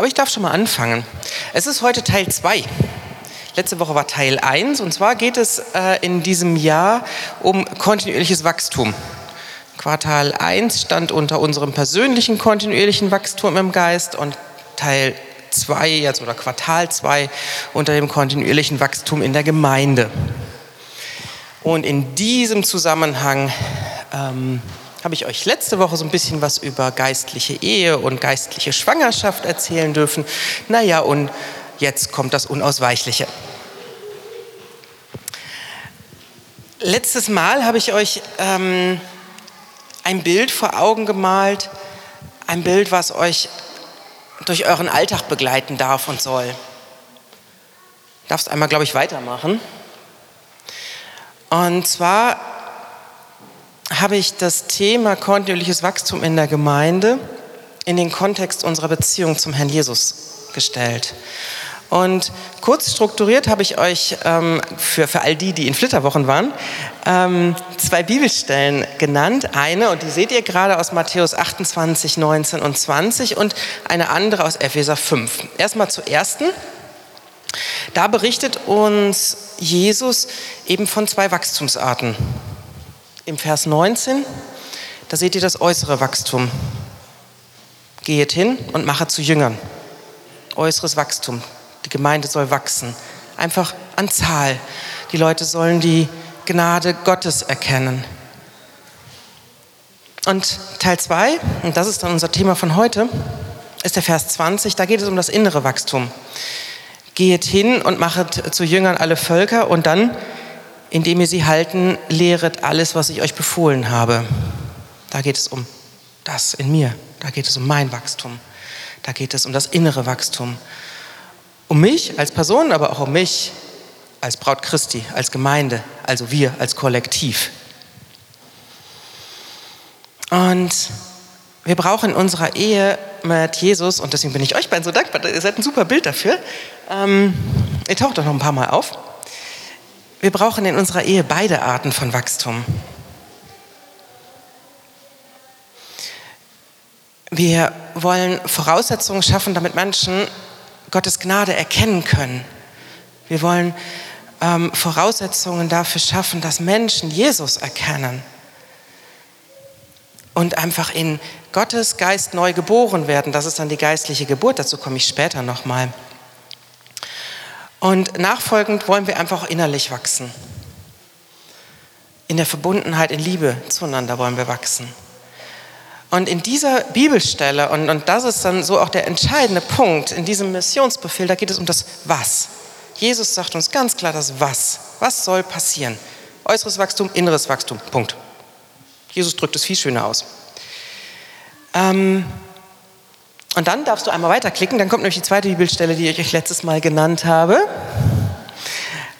Aber ich darf schon mal anfangen. Es ist heute Teil 2. Letzte Woche war Teil 1 und zwar geht es äh, in diesem Jahr um kontinuierliches Wachstum. Quartal 1 stand unter unserem persönlichen kontinuierlichen Wachstum im Geist und Teil 2 jetzt oder Quartal 2 unter dem kontinuierlichen Wachstum in der Gemeinde. Und in diesem Zusammenhang ähm, habe ich euch letzte Woche so ein bisschen was über geistliche Ehe und geistliche Schwangerschaft erzählen dürfen. Naja, und jetzt kommt das Unausweichliche. Letztes Mal habe ich euch ähm, ein Bild vor Augen gemalt, ein Bild, was euch durch euren Alltag begleiten darf und soll. Darfst einmal, glaube ich, weitermachen. Und zwar habe ich das Thema kontinuierliches Wachstum in der Gemeinde in den Kontext unserer Beziehung zum Herrn Jesus gestellt. Und kurz strukturiert habe ich euch ähm, für, für all die, die in Flitterwochen waren, ähm, zwei Bibelstellen genannt. Eine, und die seht ihr gerade aus Matthäus 28, 19 und 20 und eine andere aus Epheser 5. Erstmal zur ersten. Da berichtet uns Jesus eben von zwei Wachstumsarten. Im Vers 19, da seht ihr das äußere Wachstum. Geht hin und mache zu Jüngern. Äußeres Wachstum. Die Gemeinde soll wachsen. Einfach an Zahl. Die Leute sollen die Gnade Gottes erkennen. Und Teil 2, und das ist dann unser Thema von heute, ist der Vers 20. Da geht es um das innere Wachstum. Geht hin und machet zu Jüngern alle Völker und dann, indem ihr sie halten, lehret alles, was ich euch befohlen habe. Da geht es um das in mir. Da geht es um mein Wachstum. Da geht es um das innere Wachstum um mich als Person, aber auch um mich als Braut Christi, als Gemeinde, also wir als Kollektiv. Und wir brauchen in unserer Ehe mit Jesus, und deswegen bin ich euch beiden so dankbar, ihr seid ein super Bild dafür. Ähm, ihr taucht doch noch ein paar Mal auf. Wir brauchen in unserer Ehe beide Arten von Wachstum. Wir wollen Voraussetzungen schaffen, damit Menschen Gottes Gnade erkennen können. Wir wollen ähm, Voraussetzungen dafür schaffen, dass Menschen Jesus erkennen und einfach in Gottes Geist neu geboren werden. Das ist dann die geistliche Geburt, dazu komme ich später nochmal. Und nachfolgend wollen wir einfach innerlich wachsen. In der Verbundenheit, in Liebe zueinander wollen wir wachsen. Und in dieser Bibelstelle, und, und das ist dann so auch der entscheidende Punkt in diesem Missionsbefehl, da geht es um das Was. Jesus sagt uns ganz klar das Was. Was soll passieren? Äußeres Wachstum, inneres Wachstum. Punkt. Jesus drückt es viel schöner aus. Ähm, und dann darfst du einmal weiterklicken, dann kommt nämlich die zweite Bibelstelle, die ich euch letztes Mal genannt habe.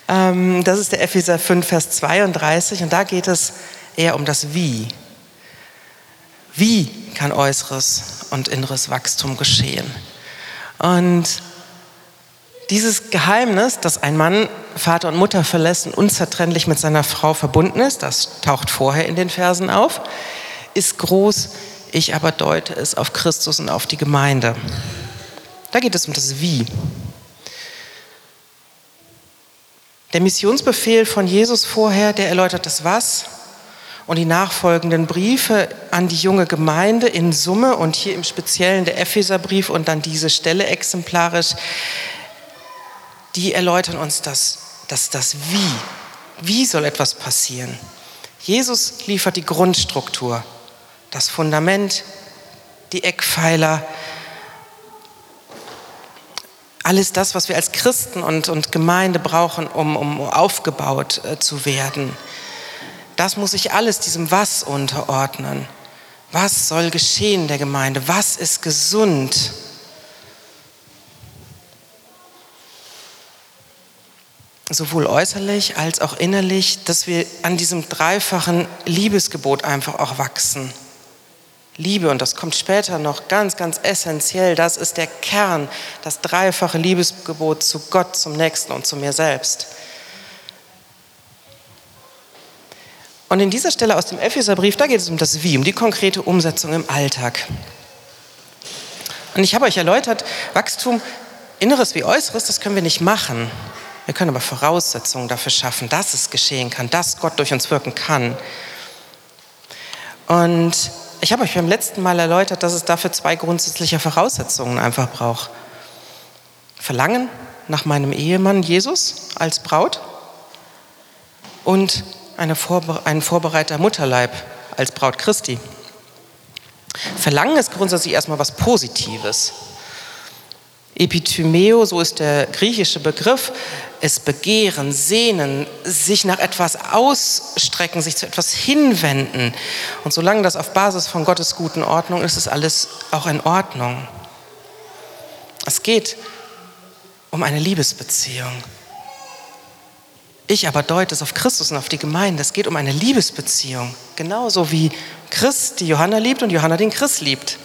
Ähm, das ist der Epheser 5, Vers 32 und da geht es eher um das Wie. Wie kann äußeres und inneres Wachstum geschehen? Und dieses Geheimnis, dass ein Mann Vater und Mutter verlässt und unzertrennlich mit seiner Frau verbunden ist, das taucht vorher in den Versen auf, ist groß. Ich aber deute es auf Christus und auf die Gemeinde. Da geht es um das Wie. Der Missionsbefehl von Jesus vorher, der erläutert das Was und die nachfolgenden Briefe an die junge Gemeinde in Summe und hier im Speziellen der Epheserbrief und dann diese Stelle exemplarisch, die erläutern uns das, das, das Wie. Wie soll etwas passieren? Jesus liefert die Grundstruktur, das Fundament, die Eckpfeiler, alles das, was wir als Christen und, und Gemeinde brauchen, um, um aufgebaut äh, zu werden. Das muss sich alles diesem Was unterordnen. Was soll geschehen der Gemeinde? Was ist gesund? Sowohl äußerlich als auch innerlich, dass wir an diesem dreifachen Liebesgebot einfach auch wachsen. Liebe, und das kommt später noch ganz, ganz essentiell, das ist der Kern, das dreifache Liebesgebot zu Gott, zum Nächsten und zu mir selbst. Und in dieser Stelle aus dem Epheserbrief, da geht es um das Wie, um die konkrete Umsetzung im Alltag. Und ich habe euch erläutert, Wachstum, inneres wie äußeres, das können wir nicht machen. Wir können aber Voraussetzungen dafür schaffen, dass es geschehen kann, dass Gott durch uns wirken kann. Und ich habe euch beim letzten Mal erläutert, dass es dafür zwei grundsätzliche Voraussetzungen einfach braucht. Verlangen nach meinem Ehemann Jesus als Braut und eine Vorbe ein vorbereiter Mutterleib als Braut Christi. Verlangen ist grundsätzlich erstmal was Positives. Epithymeo, so ist der griechische Begriff, ist begehren, sehnen, sich nach etwas ausstrecken, sich zu etwas hinwenden. Und solange das auf Basis von Gottes guten Ordnung ist, ist alles auch in Ordnung. Es geht um eine Liebesbeziehung. Ich aber deute es auf Christus und auf die Gemeinde. Es geht um eine Liebesbeziehung. Genauso wie Christ die Johanna liebt und Johanna den Christ liebt.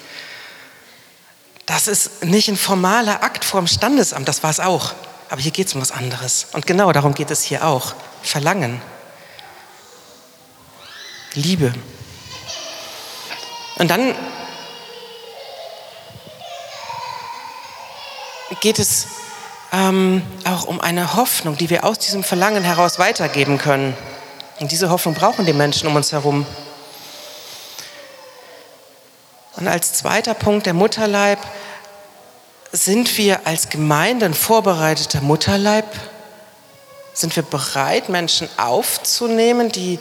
Das ist nicht ein formaler Akt vorm Standesamt, das war es auch. Aber hier geht es um was anderes. Und genau darum geht es hier auch. Verlangen. Liebe. Und dann geht es ähm, auch um eine Hoffnung, die wir aus diesem Verlangen heraus weitergeben können. Und diese Hoffnung brauchen die Menschen um uns herum. Und als zweiter Punkt der Mutterleib sind wir als Gemeinde ein vorbereiteter Mutterleib? Sind wir bereit, Menschen aufzunehmen, die,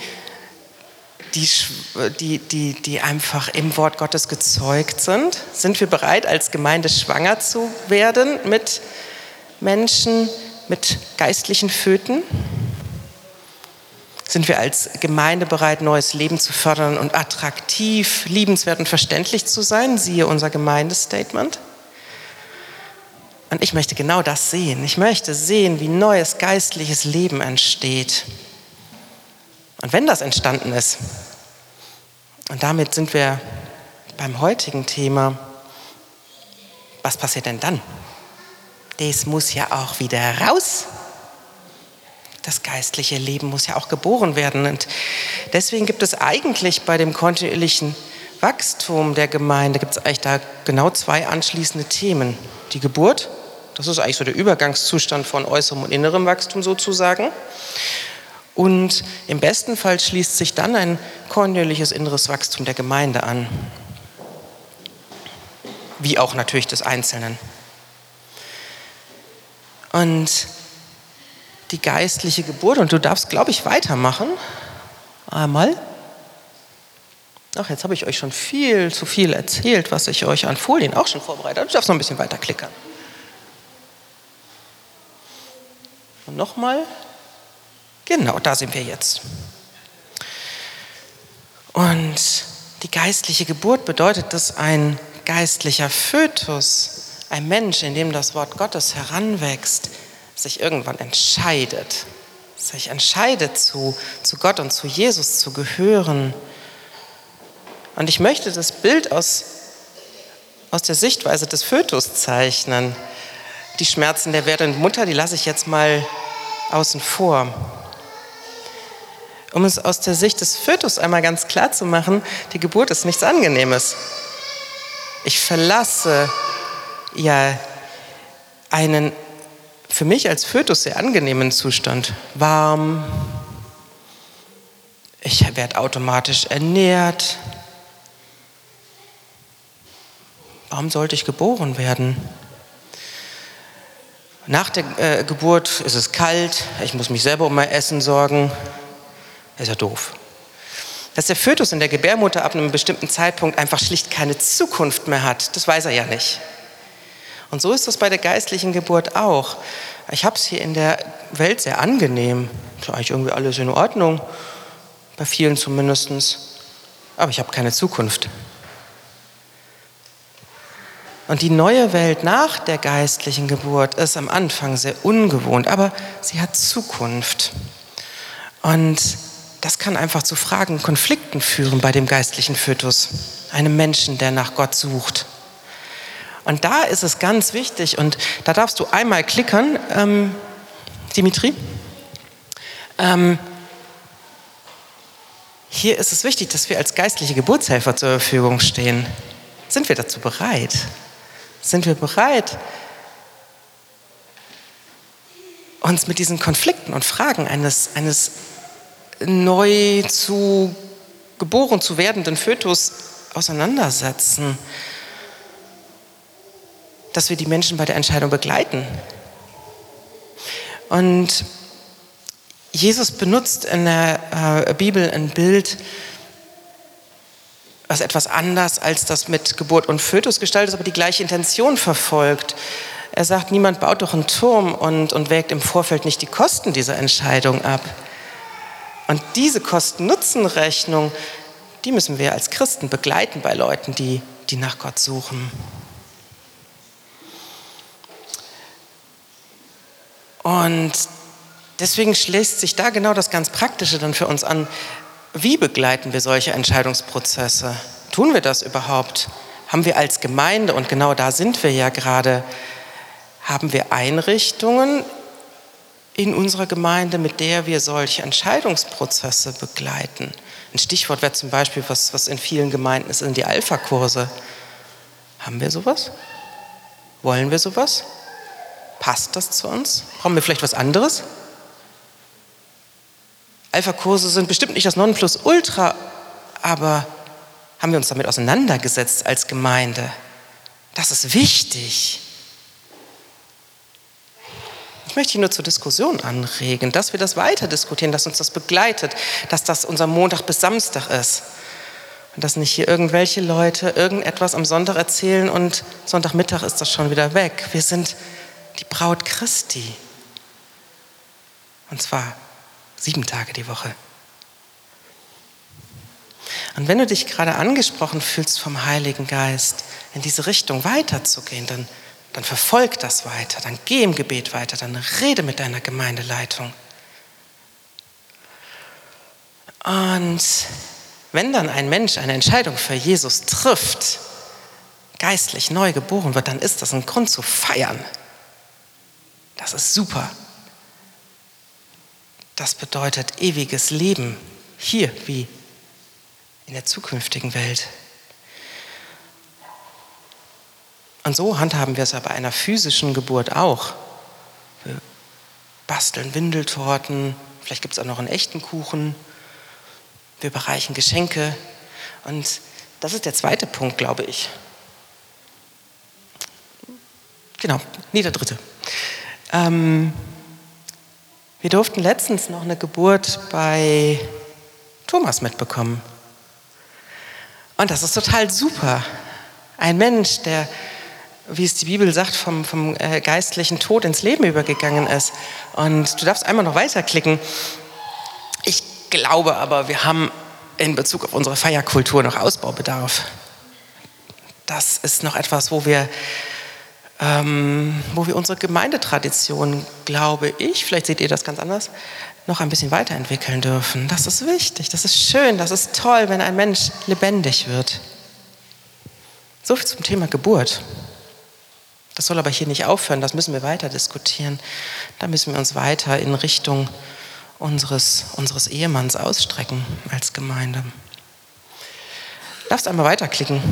die, die, die, die einfach im Wort Gottes gezeugt sind? Sind wir bereit, als Gemeinde schwanger zu werden mit Menschen, mit geistlichen Föten? Sind wir als Gemeinde bereit, neues Leben zu fördern und attraktiv, liebenswert und verständlich zu sein? Siehe unser Gemeindestatement. Und ich möchte genau das sehen. Ich möchte sehen, wie neues geistliches Leben entsteht. Und wenn das entstanden ist, und damit sind wir beim heutigen Thema, was passiert denn dann? Das muss ja auch wieder raus das geistliche Leben muss ja auch geboren werden. Und deswegen gibt es eigentlich bei dem kontinuierlichen Wachstum der Gemeinde, gibt es eigentlich da genau zwei anschließende Themen. Die Geburt, das ist eigentlich so der Übergangszustand von äußerem und innerem Wachstum sozusagen. Und im besten Fall schließt sich dann ein kontinuierliches inneres Wachstum der Gemeinde an. Wie auch natürlich des Einzelnen. Und die geistliche Geburt. Und du darfst, glaube ich, weitermachen. Einmal. Ach, jetzt habe ich euch schon viel zu viel erzählt, was ich euch an Folien auch schon vorbereitet habe. Du darfst noch ein bisschen weiter klickern. Und nochmal. Genau, da sind wir jetzt. Und die geistliche Geburt bedeutet, dass ein geistlicher Fötus, ein Mensch, in dem das Wort Gottes heranwächst, sich irgendwann entscheidet, sich entscheidet, zu, zu Gott und zu Jesus zu gehören. Und ich möchte das Bild aus, aus der Sichtweise des Fötus zeichnen. Die Schmerzen der werdenden Mutter, die lasse ich jetzt mal außen vor. Um es aus der Sicht des Fötus einmal ganz klar zu machen, die Geburt ist nichts Angenehmes. Ich verlasse ja einen für mich als Fötus sehr angenehmen Zustand. Warm, ich werde automatisch ernährt. Warum sollte ich geboren werden? Nach der äh, Geburt ist es kalt, ich muss mich selber um mein Essen sorgen. Ist ja doof. Dass der Fötus in der Gebärmutter ab einem bestimmten Zeitpunkt einfach schlicht keine Zukunft mehr hat, das weiß er ja nicht. Und so ist das bei der geistlichen Geburt auch. Ich habe es hier in der Welt sehr angenehm. Ist eigentlich irgendwie alles in Ordnung. Bei vielen zumindest. Aber ich habe keine Zukunft. Und die neue Welt nach der geistlichen Geburt ist am Anfang sehr ungewohnt, aber sie hat Zukunft. Und das kann einfach zu Fragen, Konflikten führen bei dem geistlichen Fötus, einem Menschen, der nach Gott sucht. Und da ist es ganz wichtig, und da darfst du einmal klickern, ähm, Dimitri. Ähm, hier ist es wichtig, dass wir als geistliche Geburtshelfer zur Verfügung stehen. Sind wir dazu bereit? Sind wir bereit, uns mit diesen Konflikten und Fragen eines, eines neu zu geboren zu werdenden Fötus auseinandersetzen? Dass wir die Menschen bei der Entscheidung begleiten. Und Jesus benutzt in der äh, Bibel ein Bild, was etwas anders als das mit Geburt und Fötus gestaltet ist, aber die gleiche Intention verfolgt. Er sagt, niemand baut doch einen Turm und, und wägt im Vorfeld nicht die Kosten dieser Entscheidung ab. Und diese Kosten-Nutzen-Rechnung, die müssen wir als Christen begleiten bei Leuten, die, die nach Gott suchen. Und deswegen schließt sich da genau das ganz Praktische dann für uns an. Wie begleiten wir solche Entscheidungsprozesse? Tun wir das überhaupt? Haben wir als Gemeinde, und genau da sind wir ja gerade, haben wir Einrichtungen in unserer Gemeinde, mit der wir solche Entscheidungsprozesse begleiten? Ein Stichwort wäre zum Beispiel, was, was in vielen Gemeinden ist, sind die Alpha-Kurse. Haben wir sowas? Wollen wir sowas? Passt das zu uns? Brauchen wir vielleicht was anderes? Alpha-Kurse sind bestimmt nicht das Nonplusultra, aber haben wir uns damit auseinandergesetzt als Gemeinde? Das ist wichtig. Ich möchte hier nur zur Diskussion anregen, dass wir das weiter diskutieren, dass uns das begleitet, dass das unser Montag bis Samstag ist. Und dass nicht hier irgendwelche Leute irgendetwas am Sonntag erzählen und Sonntagmittag ist das schon wieder weg. Wir sind die Braut Christi. Und zwar Sieben Tage die Woche. Und wenn du dich gerade angesprochen fühlst vom Heiligen Geist, in diese Richtung weiterzugehen, dann, dann verfolg das weiter, dann geh im Gebet weiter, dann rede mit deiner Gemeindeleitung. Und wenn dann ein Mensch eine Entscheidung für Jesus trifft, geistlich neu geboren wird, dann ist das ein Grund zu feiern. Das ist super. Das bedeutet ewiges Leben hier wie in der zukünftigen Welt. Und so handhaben wir es aber einer physischen Geburt auch. Wir basteln Windeltorten, vielleicht gibt es auch noch einen echten Kuchen. Wir bereichen Geschenke. Und das ist der zweite Punkt, glaube ich. Genau, nee, der dritte. Ähm, wir durften letztens noch eine Geburt bei Thomas mitbekommen. Und das ist total super. Ein Mensch, der, wie es die Bibel sagt, vom, vom äh, geistlichen Tod ins Leben übergegangen ist. Und du darfst einmal noch weiterklicken. Ich glaube aber, wir haben in Bezug auf unsere Feierkultur noch Ausbaubedarf. Das ist noch etwas, wo wir ähm, wo wir unsere Gemeindetradition, glaube ich, vielleicht seht ihr das ganz anders, noch ein bisschen weiterentwickeln dürfen. Das ist wichtig, das ist schön, das ist toll, wenn ein Mensch lebendig wird. So viel zum Thema Geburt. Das soll aber hier nicht aufhören, das müssen wir weiter diskutieren. Da müssen wir uns weiter in Richtung unseres, unseres Ehemanns ausstrecken als Gemeinde. Darfst einmal weiterklicken.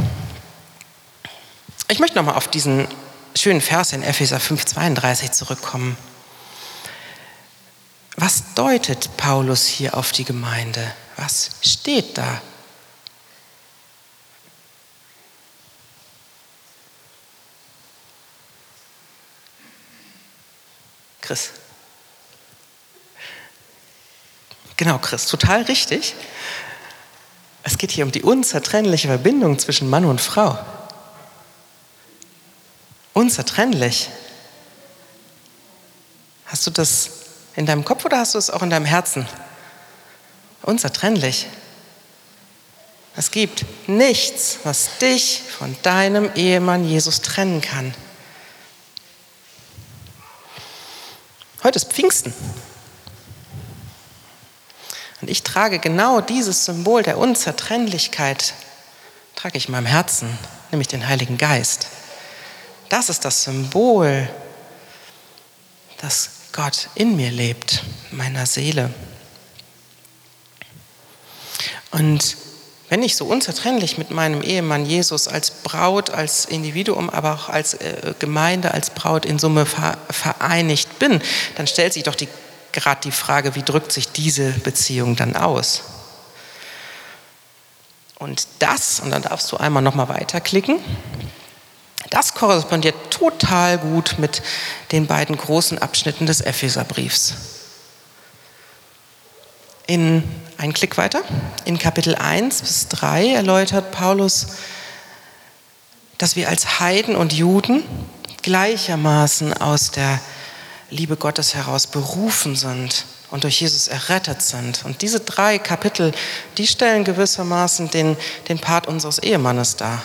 Ich möchte nochmal auf diesen schönen Vers in Epheser 5,32 zurückkommen. Was deutet Paulus hier auf die Gemeinde? Was steht da? Chris. Genau, Chris, total richtig. Es geht hier um die unzertrennliche Verbindung zwischen Mann und Frau. Unzertrennlich. Hast du das in deinem Kopf oder hast du es auch in deinem Herzen? Unzertrennlich. Es gibt nichts, was dich von deinem Ehemann Jesus trennen kann. Heute ist Pfingsten. Und ich trage genau dieses Symbol der Unzertrennlichkeit, trage ich in meinem Herzen, nämlich den Heiligen Geist. Das ist das Symbol, dass Gott in mir lebt, meiner Seele. Und wenn ich so unzertrennlich mit meinem Ehemann Jesus als Braut, als Individuum, aber auch als äh, Gemeinde, als Braut in Summe vereinigt bin, dann stellt sich doch gerade die Frage, wie drückt sich diese Beziehung dann aus? Und das, und dann darfst du einmal nochmal weiterklicken, das korrespondiert total gut mit den beiden großen Abschnitten des Epheserbriefs. In einen Klick weiter, in Kapitel 1 bis 3 erläutert Paulus, dass wir als Heiden und Juden gleichermaßen aus der Liebe Gottes heraus berufen sind und durch Jesus errettet sind. Und diese drei Kapitel, die stellen gewissermaßen den, den Part unseres Ehemannes dar,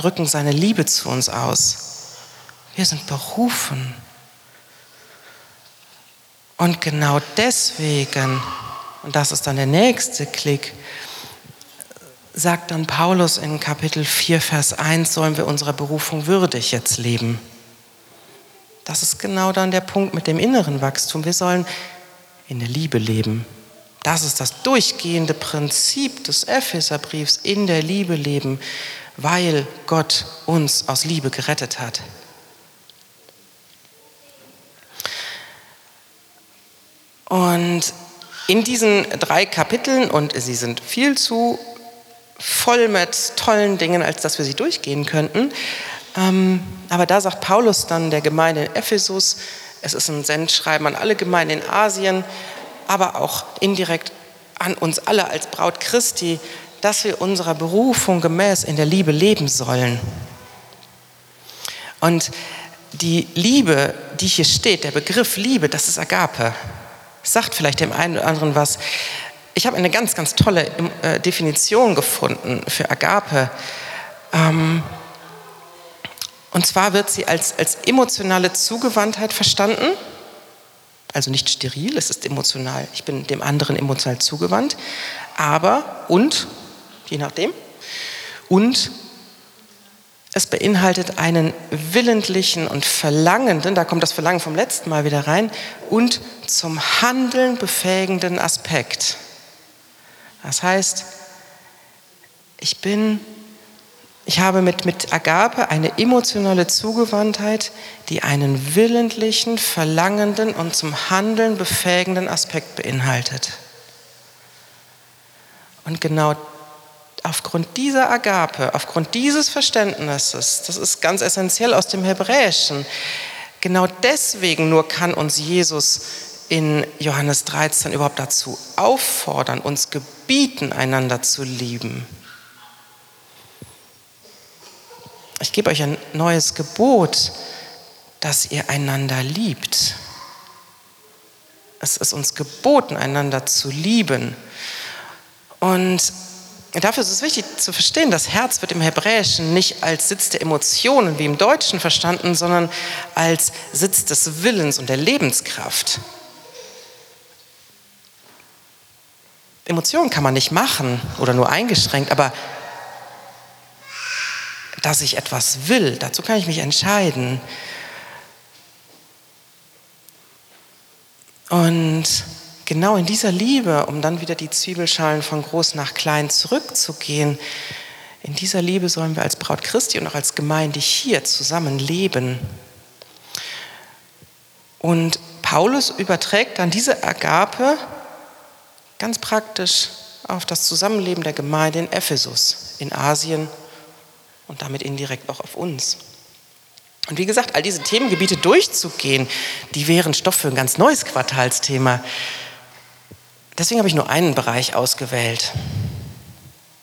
drücken seine Liebe zu uns aus. Wir sind berufen. Und genau deswegen, und das ist dann der nächste Klick, sagt dann Paulus in Kapitel 4, Vers 1, sollen wir unserer Berufung würdig jetzt leben. Das ist genau dann der Punkt mit dem inneren Wachstum. Wir sollen in der Liebe leben. Das ist das durchgehende Prinzip des Epheserbriefs, in der Liebe leben, weil Gott uns aus Liebe gerettet hat. Und in diesen drei Kapiteln, und sie sind viel zu voll mit tollen Dingen, als dass wir sie durchgehen könnten, ähm, aber da sagt Paulus dann der Gemeinde in Ephesus, es ist ein Sendschreiben an alle Gemeinden in Asien, aber auch indirekt an uns alle als Braut Christi, dass wir unserer Berufung gemäß in der Liebe leben sollen. Und die Liebe, die hier steht, der Begriff Liebe, das ist Agape. Sagt vielleicht dem einen oder anderen was. Ich habe eine ganz, ganz tolle äh, Definition gefunden für Agape. Ähm, und zwar wird sie als, als emotionale Zugewandtheit verstanden. Also nicht steril, es ist emotional. Ich bin dem anderen emotional zugewandt. Aber und, je nachdem, und es beinhaltet einen willentlichen und verlangenden, da kommt das Verlangen vom letzten Mal wieder rein, und zum Handeln befähigenden Aspekt. Das heißt, ich bin ich habe mit, mit Agape eine emotionale Zugewandtheit, die einen willentlichen, verlangenden und zum Handeln befähigenden Aspekt beinhaltet. Und genau aufgrund dieser Agape, aufgrund dieses Verständnisses, das ist ganz essentiell aus dem Hebräischen, genau deswegen nur kann uns Jesus in Johannes 13 überhaupt dazu auffordern, uns gebieten, einander zu lieben. ich gebe euch ein neues Gebot, dass ihr einander liebt. Es ist uns geboten, einander zu lieben. Und dafür ist es wichtig zu verstehen, das Herz wird im Hebräischen nicht als Sitz der Emotionen wie im Deutschen verstanden, sondern als Sitz des Willens und der Lebenskraft. Emotionen kann man nicht machen oder nur eingeschränkt, aber dass ich etwas will. Dazu kann ich mich entscheiden. Und genau in dieser Liebe, um dann wieder die Zwiebelschalen von groß nach klein zurückzugehen, in dieser Liebe sollen wir als Braut Christi und auch als Gemeinde hier zusammen leben. Und Paulus überträgt dann diese Agape ganz praktisch auf das Zusammenleben der Gemeinde in Ephesus, in Asien und damit indirekt auch auf uns. Und wie gesagt, all diese Themengebiete durchzugehen, die wären Stoff für ein ganz neues Quartalsthema. Deswegen habe ich nur einen Bereich ausgewählt.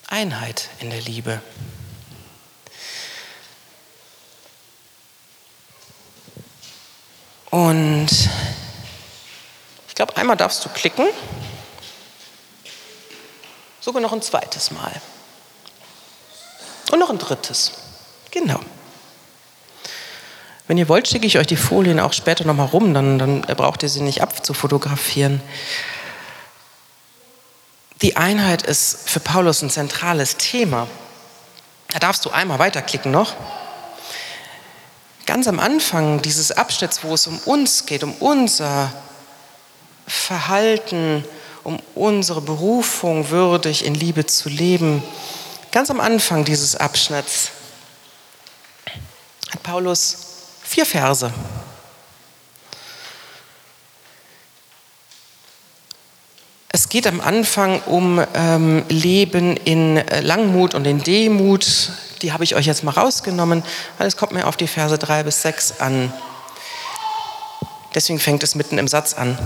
Einheit in der Liebe. Und ich glaube, einmal darfst du klicken. Sogar noch ein zweites Mal. Und noch ein drittes. Genau. Wenn ihr wollt, schicke ich euch die Folien auch später nochmal rum, dann, dann braucht ihr sie nicht abzufotografieren. Die Einheit ist für Paulus ein zentrales Thema. Da darfst du einmal weiterklicken noch. Ganz am Anfang dieses Abschnitts, wo es um uns geht, um unser Verhalten, um unsere Berufung würdig in Liebe zu leben. Ganz am Anfang dieses Abschnitts hat Paulus vier Verse. Es geht am Anfang um ähm, Leben in äh, Langmut und in Demut. Die habe ich euch jetzt mal rausgenommen, weil es kommt mir auf die Verse 3 bis 6 an. Deswegen fängt es mitten im Satz an.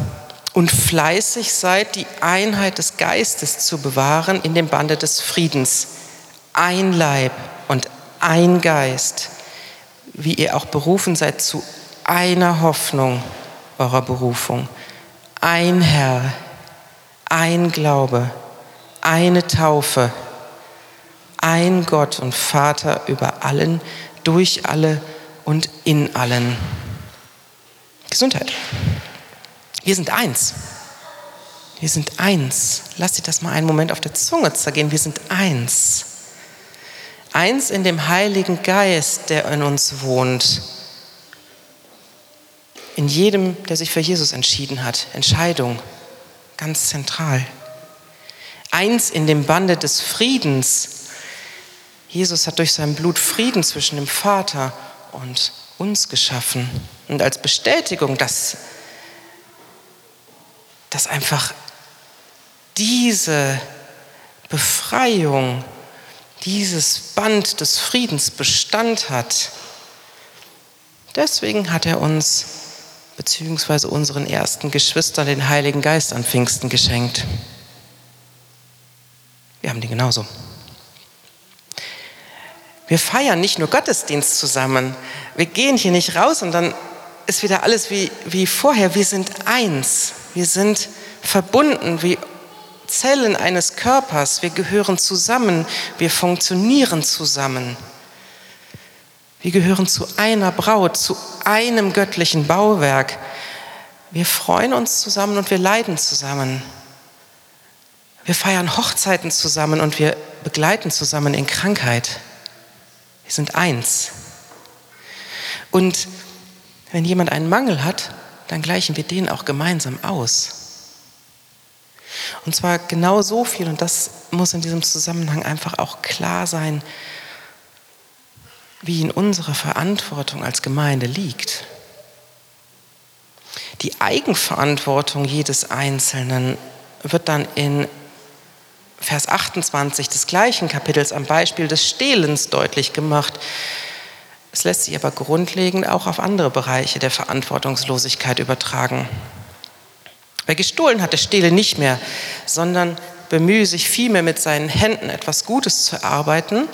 Und fleißig seid, die Einheit des Geistes zu bewahren in dem Bande des Friedens. Ein Leib und ein Geist, wie ihr auch berufen seid zu einer Hoffnung eurer Berufung. Ein Herr, ein Glaube, eine Taufe, ein Gott und Vater über allen, durch alle und in allen. Gesundheit. Wir sind eins. Wir sind eins. Lass dir das mal einen Moment auf der Zunge zergehen. Wir sind eins. Eins in dem Heiligen Geist, der in uns wohnt. In jedem, der sich für Jesus entschieden hat. Entscheidung, ganz zentral. Eins in dem Bande des Friedens. Jesus hat durch sein Blut Frieden zwischen dem Vater und uns geschaffen. Und als Bestätigung, dass, dass einfach diese Befreiung, dieses Band des Friedens Bestand hat. Deswegen hat er uns beziehungsweise unseren ersten Geschwistern den Heiligen Geist an Pfingsten geschenkt. Wir haben den genauso. Wir feiern nicht nur Gottesdienst zusammen. Wir gehen hier nicht raus und dann ist wieder alles wie, wie vorher. Wir sind eins. Wir sind verbunden wie Zellen eines Körpers. Wir gehören zusammen. Wir funktionieren zusammen. Wir gehören zu einer Braut, zu einem göttlichen Bauwerk. Wir freuen uns zusammen und wir leiden zusammen. Wir feiern Hochzeiten zusammen und wir begleiten zusammen in Krankheit. Wir sind eins. Und wenn jemand einen Mangel hat, dann gleichen wir den auch gemeinsam aus. Und zwar genau so viel, und das muss in diesem Zusammenhang einfach auch klar sein, wie in unserer Verantwortung als Gemeinde liegt. Die Eigenverantwortung jedes Einzelnen wird dann in Vers 28 des gleichen Kapitels am Beispiel des Stehlens deutlich gemacht. Es lässt sich aber grundlegend auch auf andere Bereiche der Verantwortungslosigkeit übertragen. Wer gestohlen hat, der stehle nicht mehr, sondern bemühe sich vielmehr mit seinen Händen etwas Gutes zu arbeiten,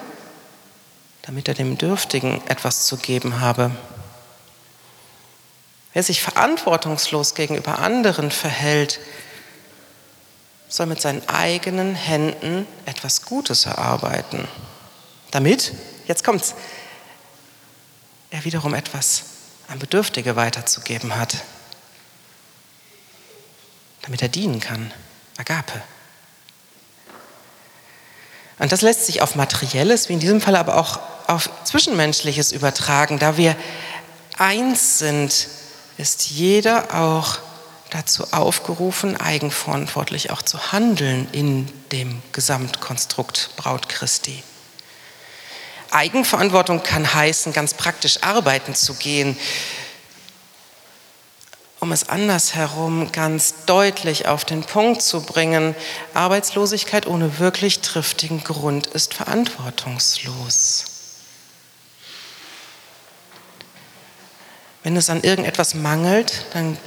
damit er dem Dürftigen etwas zu geben habe. Wer sich verantwortungslos gegenüber anderen verhält, soll mit seinen eigenen Händen etwas Gutes erarbeiten. Damit, jetzt kommt's, er wiederum etwas an Bedürftige weiterzugeben hat. Damit er dienen kann. Agape. Und das lässt sich auf Materielles, wie in diesem Fall aber auch auf Zwischenmenschliches übertragen. Da wir eins sind, ist jeder auch dazu aufgerufen, eigenverantwortlich auch zu handeln in dem Gesamtkonstrukt Braut Christi. Eigenverantwortung kann heißen, ganz praktisch arbeiten zu gehen, um es andersherum ganz deutlich auf den Punkt zu bringen. Arbeitslosigkeit ohne wirklich triftigen Grund ist verantwortungslos. Wenn es an irgendetwas mangelt, dann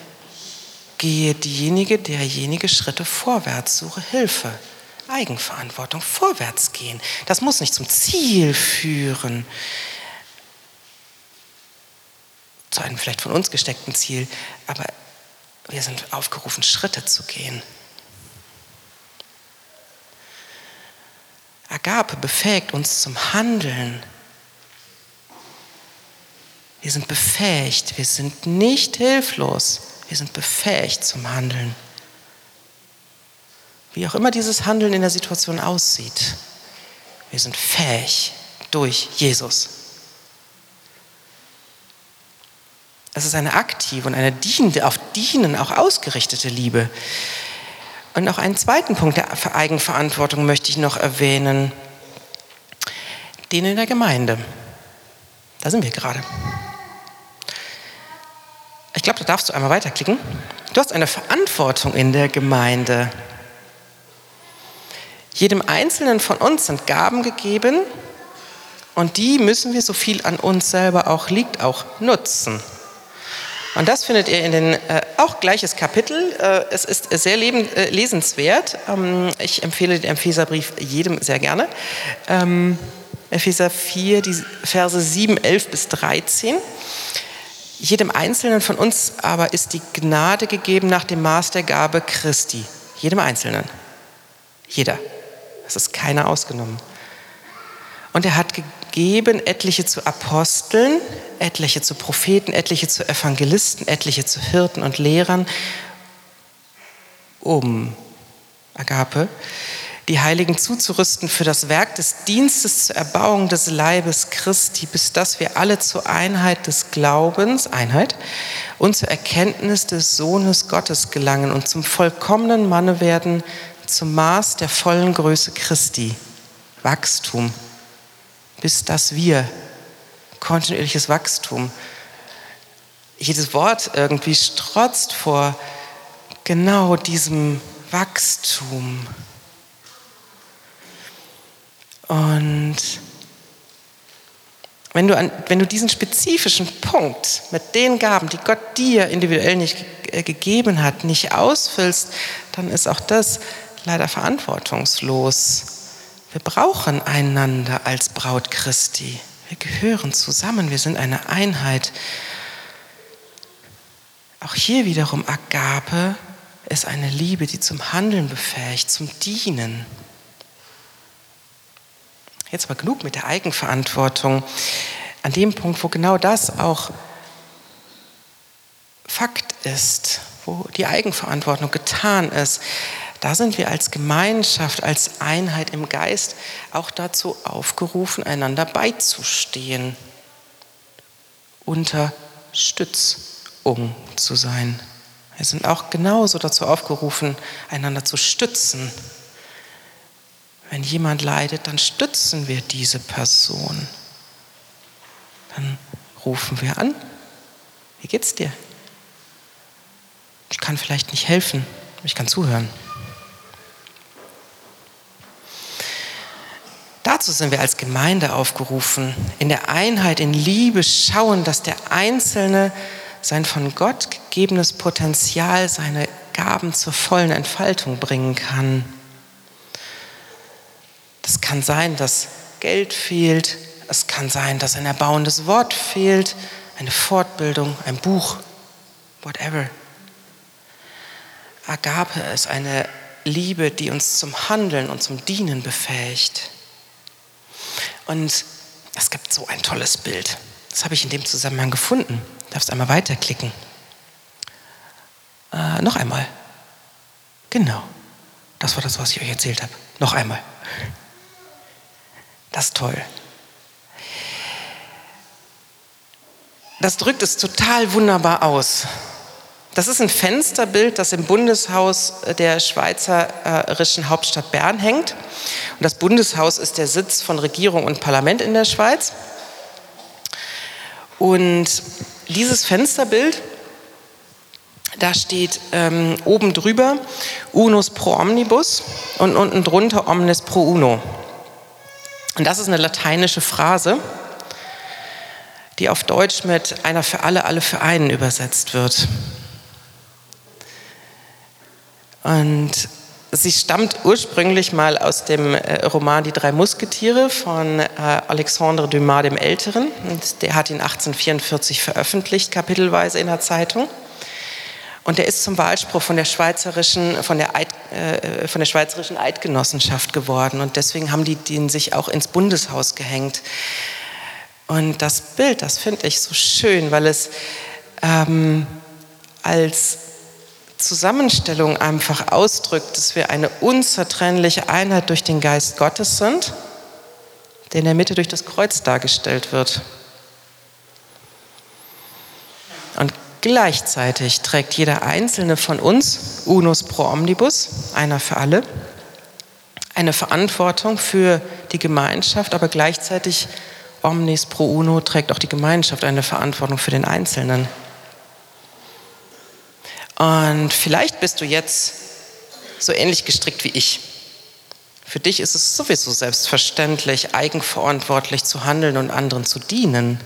gehe diejenige, derjenige Schritte vorwärts, suche Hilfe. Eigenverantwortung, vorwärts gehen. Das muss nicht zum Ziel führen, zu einem vielleicht von uns gesteckten Ziel, aber wir sind aufgerufen, Schritte zu gehen. Agape befähigt uns zum Handeln. Wir sind befähigt, wir sind nicht hilflos. Wir sind befähigt zum Handeln. Wie auch immer dieses Handeln in der Situation aussieht, wir sind fähig durch Jesus. Es ist eine aktive und eine dienende, auf Dienen auch ausgerichtete Liebe. Und noch einen zweiten Punkt der Eigenverantwortung möchte ich noch erwähnen. Den in der Gemeinde. Da sind wir gerade. Ich glaube, da darfst du einmal weiterklicken. Du hast eine Verantwortung in der Gemeinde. Jedem Einzelnen von uns sind Gaben gegeben und die müssen wir, so viel an uns selber auch liegt, auch nutzen. Und das findet ihr in den, äh, auch gleiches Kapitel. Äh, es ist sehr leben, äh, lesenswert. Ähm, ich empfehle den Epheserbrief jedem sehr gerne. Ähm, Epheser 4, die Verse 7, 11 bis 13. Jedem Einzelnen von uns aber ist die Gnade gegeben nach dem Maß der Gabe Christi. Jedem Einzelnen. Jeder. Es ist keiner ausgenommen. Und er hat gegeben etliche zu Aposteln, etliche zu Propheten, etliche zu Evangelisten, etliche zu Hirten und Lehrern, um Agape, die Heiligen zuzurüsten für das Werk des Dienstes zur Erbauung des Leibes Christi, bis dass wir alle zur Einheit des Glaubens, Einheit, und zur Erkenntnis des Sohnes Gottes gelangen und zum vollkommenen Manne werden, zum Maß der vollen Größe Christi, Wachstum, bis dass wir kontinuierliches Wachstum. Jedes Wort irgendwie strotzt vor genau diesem Wachstum. Und wenn du, an, wenn du diesen spezifischen Punkt mit den Gaben, die Gott dir individuell nicht äh, gegeben hat, nicht ausfüllst, dann ist auch das leider verantwortungslos. Wir brauchen einander als Braut Christi. Wir gehören zusammen, wir sind eine Einheit. Auch hier wiederum Agape ist eine Liebe, die zum Handeln befähigt, zum Dienen. Jetzt aber genug mit der Eigenverantwortung. An dem Punkt, wo genau das auch Fakt ist, wo die Eigenverantwortung getan ist, da sind wir als Gemeinschaft, als Einheit im Geist auch dazu aufgerufen, einander beizustehen, Unterstützung zu sein. Wir sind auch genauso dazu aufgerufen, einander zu stützen. Wenn jemand leidet, dann stützen wir diese Person. Dann rufen wir an. Wie geht's dir? Ich kann vielleicht nicht helfen, ich kann zuhören. Dazu sind wir als Gemeinde aufgerufen, in der Einheit, in Liebe schauen, dass der Einzelne sein von Gott gegebenes Potenzial, seine Gaben zur vollen Entfaltung bringen kann. Das kann sein, dass Geld fehlt, es kann sein, dass ein erbauendes Wort fehlt, eine Fortbildung, ein Buch, whatever. Agape ist eine Liebe, die uns zum Handeln und zum Dienen befähigt. Und es gibt so ein tolles Bild. Das habe ich in dem Zusammenhang gefunden. Du darfst einmal weiterklicken. Äh, noch einmal. Genau. Das war das, was ich euch erzählt habe. Noch einmal. Das ist toll. Das drückt es total wunderbar aus. Das ist ein Fensterbild, das im Bundeshaus der schweizerischen Hauptstadt Bern hängt. Und das Bundeshaus ist der Sitz von Regierung und Parlament in der Schweiz. Und dieses Fensterbild, da steht ähm, oben drüber Unus pro omnibus und unten drunter Omnes pro uno. Und das ist eine lateinische Phrase, die auf Deutsch mit einer für alle, alle für einen übersetzt wird. Und sie stammt ursprünglich mal aus dem äh, Roman Die drei Musketiere von äh, Alexandre Dumas dem Älteren. Und der hat ihn 1844 veröffentlicht, kapitelweise in der Zeitung. Und der ist zum Wahlspruch von der schweizerischen, von der, Eid, äh, von der schweizerischen Eidgenossenschaft geworden. Und deswegen haben die den sich auch ins Bundeshaus gehängt. Und das Bild, das finde ich so schön, weil es ähm, als Zusammenstellung einfach ausdrückt, dass wir eine unzertrennliche Einheit durch den Geist Gottes sind, der in der Mitte durch das Kreuz dargestellt wird. Und Gleichzeitig trägt jeder einzelne von uns, unus pro omnibus, einer für alle, eine Verantwortung für die Gemeinschaft, aber gleichzeitig omnis pro uno trägt auch die Gemeinschaft eine Verantwortung für den Einzelnen. Und vielleicht bist du jetzt so ähnlich gestrickt wie ich. Für dich ist es sowieso selbstverständlich, eigenverantwortlich zu handeln und anderen zu dienen.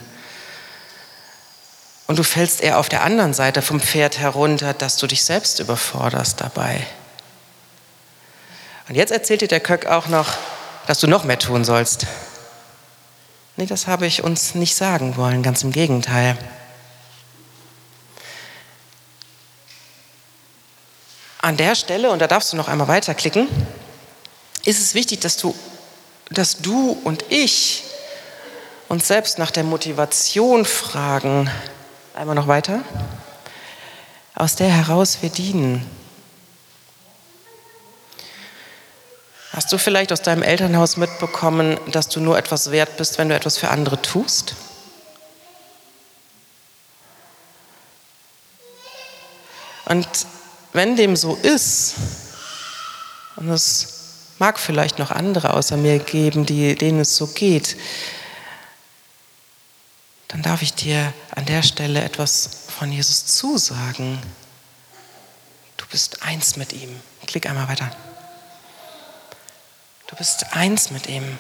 Und du fällst eher auf der anderen Seite vom Pferd herunter, dass du dich selbst überforderst dabei. Und jetzt erzählt dir der Köck auch noch, dass du noch mehr tun sollst. Nee, das habe ich uns nicht sagen wollen, ganz im Gegenteil. An der Stelle, und da darfst du noch einmal weiterklicken, ist es wichtig, dass du, dass du und ich uns selbst nach der Motivation fragen. Einmal noch weiter. Aus der heraus wir dienen. Hast du vielleicht aus deinem Elternhaus mitbekommen, dass du nur etwas wert bist, wenn du etwas für andere tust? Und wenn dem so ist, und es mag vielleicht noch andere außer mir geben, die, denen es so geht, dann darf ich dir an der Stelle etwas von Jesus zusagen. Du bist eins mit ihm. Klick einmal weiter. Du bist eins mit ihm.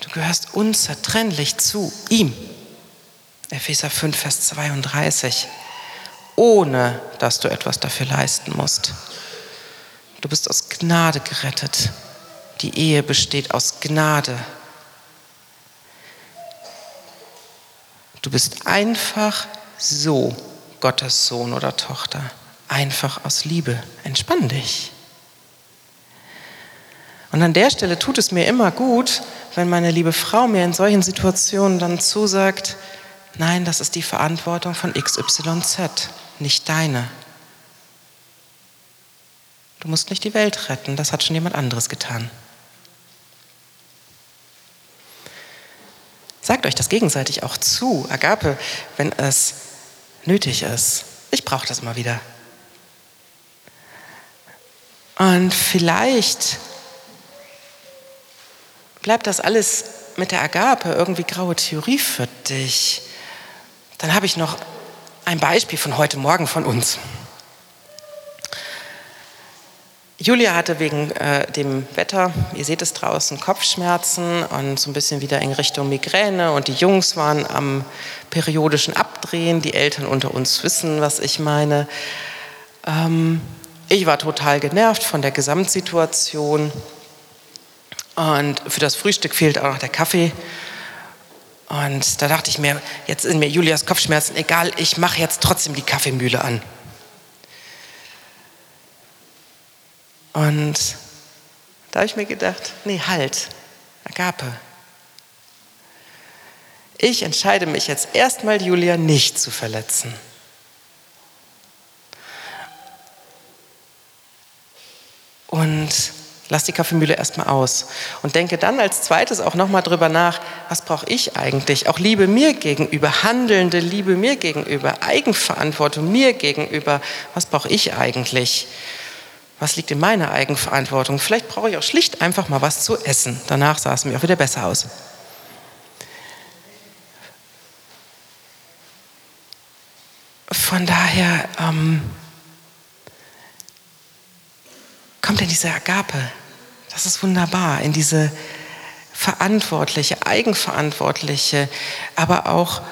Du gehörst unzertrennlich zu ihm. Epheser 5, Vers 32. Ohne dass du etwas dafür leisten musst. Du bist aus Gnade gerettet. Die Ehe besteht aus Gnade. Du bist einfach so Gottes Sohn oder Tochter. Einfach aus Liebe. Entspann dich. Und an der Stelle tut es mir immer gut, wenn meine liebe Frau mir in solchen Situationen dann zusagt, nein, das ist die Verantwortung von XYZ, nicht deine. Du musst nicht die Welt retten, das hat schon jemand anderes getan. Sagt euch das gegenseitig auch zu, Agape, wenn es nötig ist. Ich brauche das mal wieder. Und vielleicht bleibt das alles mit der Agape irgendwie graue Theorie für dich. Dann habe ich noch ein Beispiel von heute Morgen von uns. Julia hatte wegen äh, dem Wetter, ihr seht es draußen, Kopfschmerzen und so ein bisschen wieder in Richtung Migräne. Und die Jungs waren am periodischen Abdrehen. Die Eltern unter uns wissen, was ich meine. Ähm, ich war total genervt von der Gesamtsituation. Und für das Frühstück fehlt auch noch der Kaffee. Und da dachte ich mir, jetzt sind mir Julias Kopfschmerzen egal, ich mache jetzt trotzdem die Kaffeemühle an. Und da habe ich mir gedacht, nee, halt, Agape. Ich entscheide mich jetzt erstmal, Julia nicht zu verletzen. Und lass die Kaffeemühle erstmal aus und denke dann als zweites auch nochmal drüber nach, was brauche ich eigentlich? Auch Liebe mir gegenüber, handelnde Liebe mir gegenüber, Eigenverantwortung mir gegenüber, was brauche ich eigentlich? Was liegt in meiner Eigenverantwortung? Vielleicht brauche ich auch schlicht einfach mal was zu essen. Danach sah es mir auch wieder besser aus. Von daher ähm, kommt in diese Agape. Das ist wunderbar, in diese verantwortliche, eigenverantwortliche, aber auch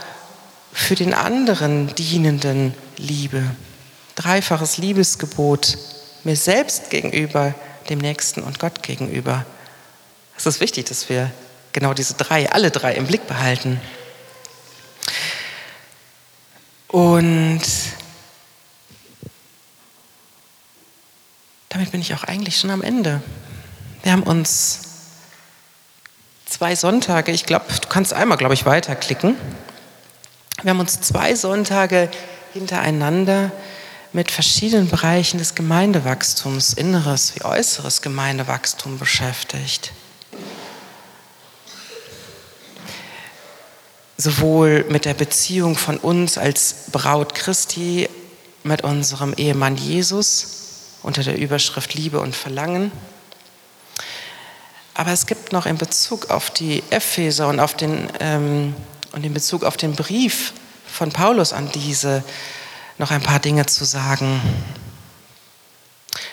für den anderen dienenden Liebe. Dreifaches Liebesgebot mir selbst gegenüber, dem Nächsten und Gott gegenüber. Es ist wichtig, dass wir genau diese drei, alle drei im Blick behalten. Und damit bin ich auch eigentlich schon am Ende. Wir haben uns zwei Sonntage, ich glaube, du kannst einmal, glaube ich, weiterklicken. Wir haben uns zwei Sonntage hintereinander mit verschiedenen Bereichen des Gemeindewachstums, inneres wie äußeres Gemeindewachstum beschäftigt. sowohl mit der Beziehung von uns als Braut Christi mit unserem Ehemann Jesus unter der Überschrift Liebe und Verlangen. Aber es gibt noch in Bezug auf die Epheser und, auf den, ähm, und in Bezug auf den Brief von Paulus an diese noch ein paar Dinge zu sagen.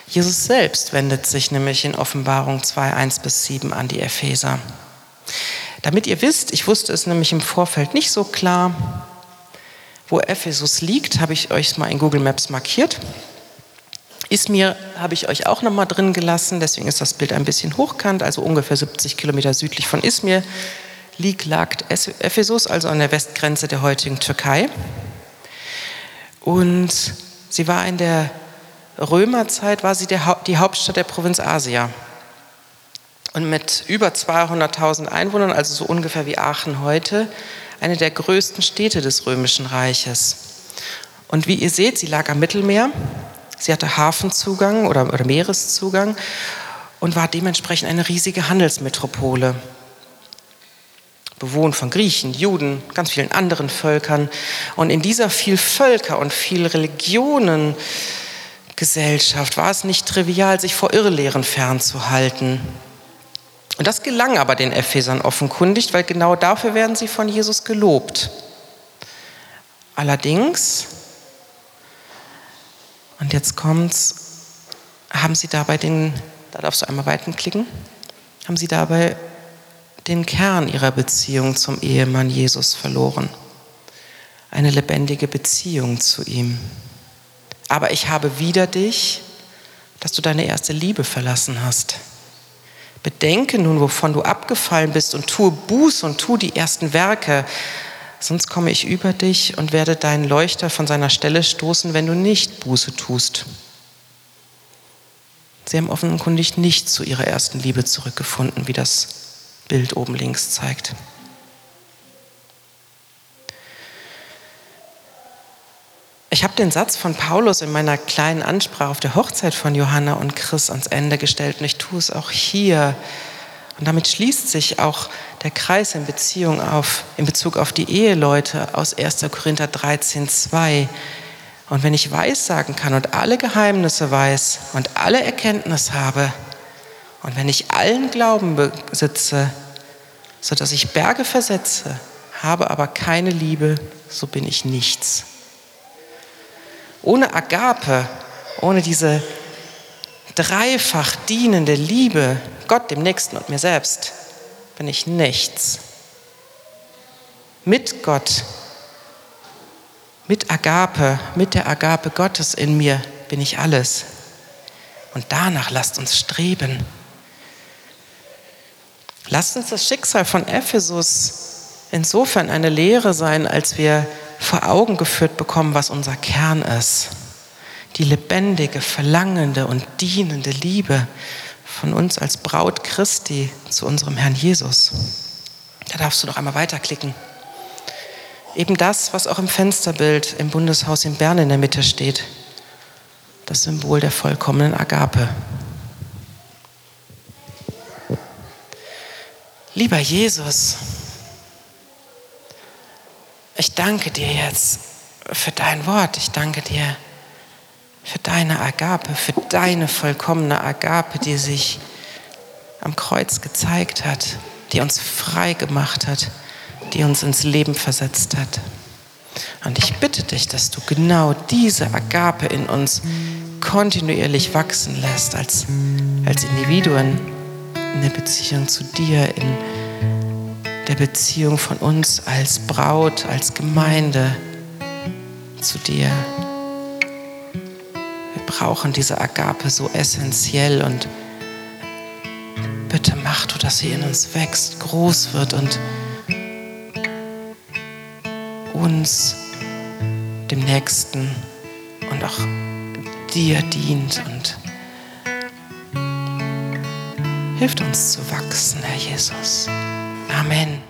Jesus selbst wendet sich nämlich in Offenbarung 2, 1 bis 7 an die Epheser. Damit ihr wisst, ich wusste es nämlich im Vorfeld nicht so klar, wo Ephesus liegt, habe ich euch mal in Google Maps markiert. Izmir habe ich euch auch noch mal drin gelassen, deswegen ist das Bild ein bisschen hochkant, also ungefähr 70 Kilometer südlich von Izmir liegt, lag Ephesus, also an der Westgrenze der heutigen Türkei. Und sie war in der Römerzeit, war sie der, die Hauptstadt der Provinz Asia. Und mit über 200.000 Einwohnern, also so ungefähr wie Aachen heute, eine der größten Städte des Römischen Reiches. Und wie ihr seht, sie lag am Mittelmeer Sie hatte Hafenzugang oder, oder Meereszugang und war dementsprechend eine riesige Handelsmetropole. Bewohnt von Griechen, Juden, ganz vielen anderen Völkern. Und in dieser viel Völker und viel Religionen Gesellschaft war es nicht trivial, sich vor Irrlehren fernzuhalten. Und das gelang aber den Ephesern offenkundig, weil genau dafür werden sie von Jesus gelobt. Allerdings und jetzt kommt's, haben Sie dabei den, da darfst du einmal weitenklicken, haben Sie dabei den Kern Ihrer Beziehung zum Ehemann Jesus verloren. Eine lebendige Beziehung zu ihm. Aber ich habe wieder dich, dass du deine erste Liebe verlassen hast. Bedenke nun, wovon du abgefallen bist und tue Buß und tu die ersten Werke, sonst komme ich über dich und werde deinen Leuchter von seiner Stelle stoßen, wenn du nicht Buße tust. Sie haben offenkundig nicht zu ihrer ersten Liebe zurückgefunden, wie das Bild oben links zeigt. Ich habe den Satz von Paulus in meiner kleinen Ansprache auf der Hochzeit von Johanna und Chris ans Ende gestellt und ich tue es auch hier und damit schließt sich auch der Kreis in, Beziehung auf, in Bezug auf die Eheleute aus 1. Korinther 13, 2. Und wenn ich Weissagen kann und alle Geheimnisse weiß und alle Erkenntnis habe und wenn ich allen Glauben besitze, sodass ich Berge versetze, habe aber keine Liebe, so bin ich nichts. Ohne Agape, ohne diese dreifach dienende Liebe, Gott, dem Nächsten und mir selbst, bin ich nichts. Mit Gott, mit Agape, mit der Agape Gottes in mir bin ich alles. Und danach lasst uns streben. Lasst uns das Schicksal von Ephesus insofern eine Lehre sein, als wir vor Augen geführt bekommen, was unser Kern ist. Die lebendige, verlangende und dienende Liebe, von uns als Braut Christi zu unserem Herrn Jesus. Da darfst du noch einmal weiterklicken. Eben das, was auch im Fensterbild im Bundeshaus in Bern in der Mitte steht. Das Symbol der vollkommenen Agape. Lieber Jesus, ich danke dir jetzt für dein Wort. Ich danke dir für deine Agape, für deine vollkommene Agape, die sich am Kreuz gezeigt hat, die uns frei gemacht hat, die uns ins Leben versetzt hat. Und ich bitte dich, dass du genau diese Agape in uns kontinuierlich wachsen lässt, als, als Individuen in der Beziehung zu dir, in der Beziehung von uns als Braut, als Gemeinde zu dir. Brauchen diese Agape so essentiell und bitte mach du, dass sie in uns wächst, groß wird und uns, dem Nächsten und auch dir dient und hilft uns zu wachsen, Herr Jesus. Amen.